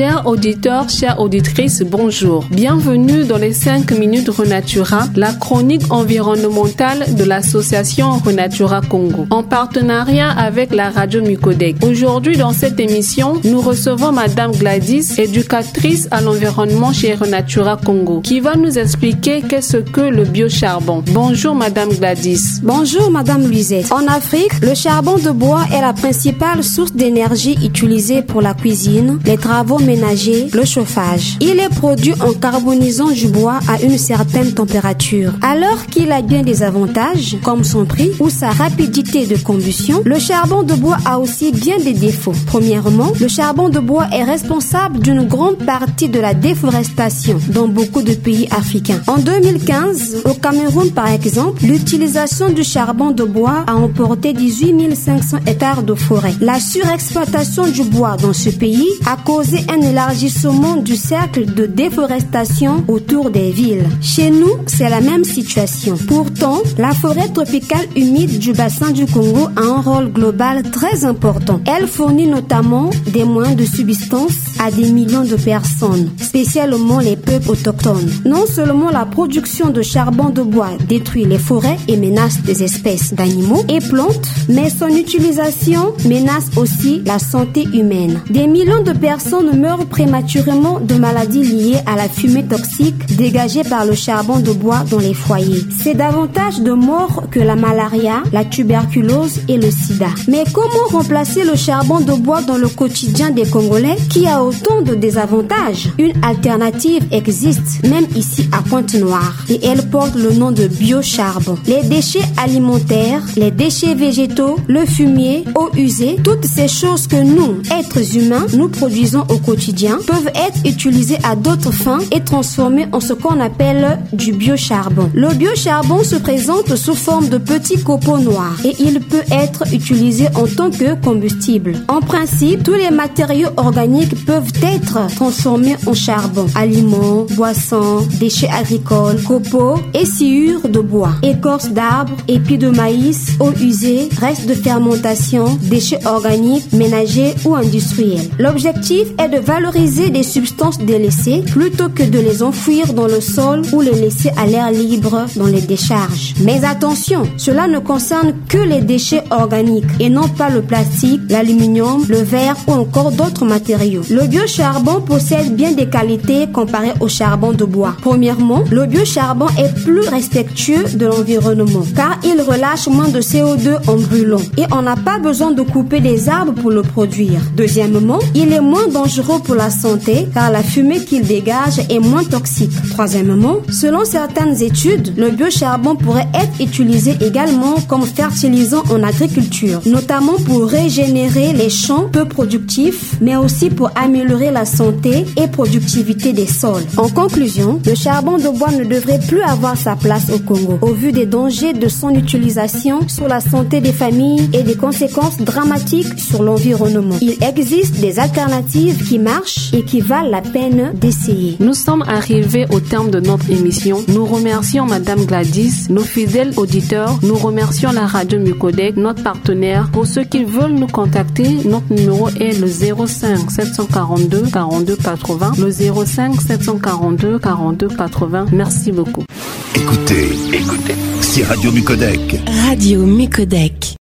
Chers auditeurs, chères auditrices, bonjour. Bienvenue dans les 5 minutes Renatura, la chronique environnementale de l'association Renatura Congo, en partenariat avec la radio Mucodec. Aujourd'hui, dans cette émission, nous recevons Madame Gladys, éducatrice à l'environnement chez Renatura Congo, qui va nous expliquer qu'est-ce que le biocharbon. Bonjour Madame Gladys. Bonjour Madame Luisette. En Afrique, le charbon de bois est la principale source d'énergie utilisée pour la cuisine, les travaux ménager le chauffage. Il est produit en carbonisant du bois à une certaine température. Alors qu'il a bien des avantages, comme son prix ou sa rapidité de combustion, le charbon de bois a aussi bien des défauts. Premièrement, le charbon de bois est responsable d'une grande partie de la déforestation dans beaucoup de pays africains. En 2015, au Cameroun par exemple, l'utilisation du charbon de bois a emporté 18 500 hectares de forêt. La surexploitation du bois dans ce pays a causé un élargissement du cercle de déforestation autour des villes. Chez nous, c'est la même situation. Pourtant, la forêt tropicale humide du bassin du Congo a un rôle global très important. Elle fournit notamment des moyens de subsistance à des millions de personnes, spécialement les peuples autochtones. Non seulement la production de charbon de bois détruit les forêts et menace des espèces d'animaux et plantes, mais son utilisation menace aussi la santé humaine. Des millions de personnes meurent prématurément de maladies liées à la fumée toxique dégagée par le charbon de bois dans les foyers. C'est davantage de morts que la malaria, la tuberculose et le sida. Mais comment remplacer le charbon de bois dans le quotidien des Congolais qui a autant de désavantages? Une alternative existe, même ici à Pointe-Noire, et elle porte le nom de biocharbon. Les déchets alimentaires, les déchets végétaux, le fumier, eau usée, toutes ces choses que nous, êtres humains, nous produisons au quotidien peuvent être utilisés à d'autres fins et transformés en ce qu'on appelle du biocharbon. Le biocharbon se présente sous forme de petits copeaux noirs et il peut être utilisé en tant que combustible. En principe, tous les matériaux organiques peuvent être transformés en charbon. Aliments, boissons, déchets agricoles, copeaux et sciures de bois, écorce d'arbres, épis de maïs, eau usée, restes de fermentation, déchets organiques, ménagers ou industriels. L'objectif est de valoriser des substances délaissées plutôt que de les enfouir dans le sol ou les laisser à l'air libre dans les décharges. Mais attention, cela ne concerne que les déchets organiques et non pas le plastique, l'aluminium, le verre ou encore d'autres matériaux. Le biocharbon possède bien des qualités comparées au charbon de bois. Premièrement, le biocharbon est plus respectueux de l'environnement car il relâche moins de CO2 en brûlant et on n'a pas besoin de couper des arbres pour le produire. Deuxièmement, il est moins dangereux pour la santé car la fumée qu'il dégage est moins toxique. Troisièmement, selon certaines études, le biocharbon pourrait être utilisé également comme fertilisant en agriculture, notamment pour régénérer les champs peu productifs, mais aussi pour améliorer la santé et productivité des sols. En conclusion, le charbon de bois ne devrait plus avoir sa place au Congo, au vu des dangers de son utilisation sur la santé des familles et des conséquences dramatiques sur l'environnement. Il existe des alternatives qui marchent et qui valent la peine d'essayer. Nous sommes arrivés au terme de notre émission. Nous remercions Madame Gladys, nos fidèles auditeurs. Nous remercions la radio Mucodec, notre partenaire. Pour ceux qui veulent nous contacter, notre numéro est le 05 742 42 80. Le 05 742 42 80. Merci beaucoup. Écoutez, écoutez, c'est Radio Mucodec. Radio Mucodec.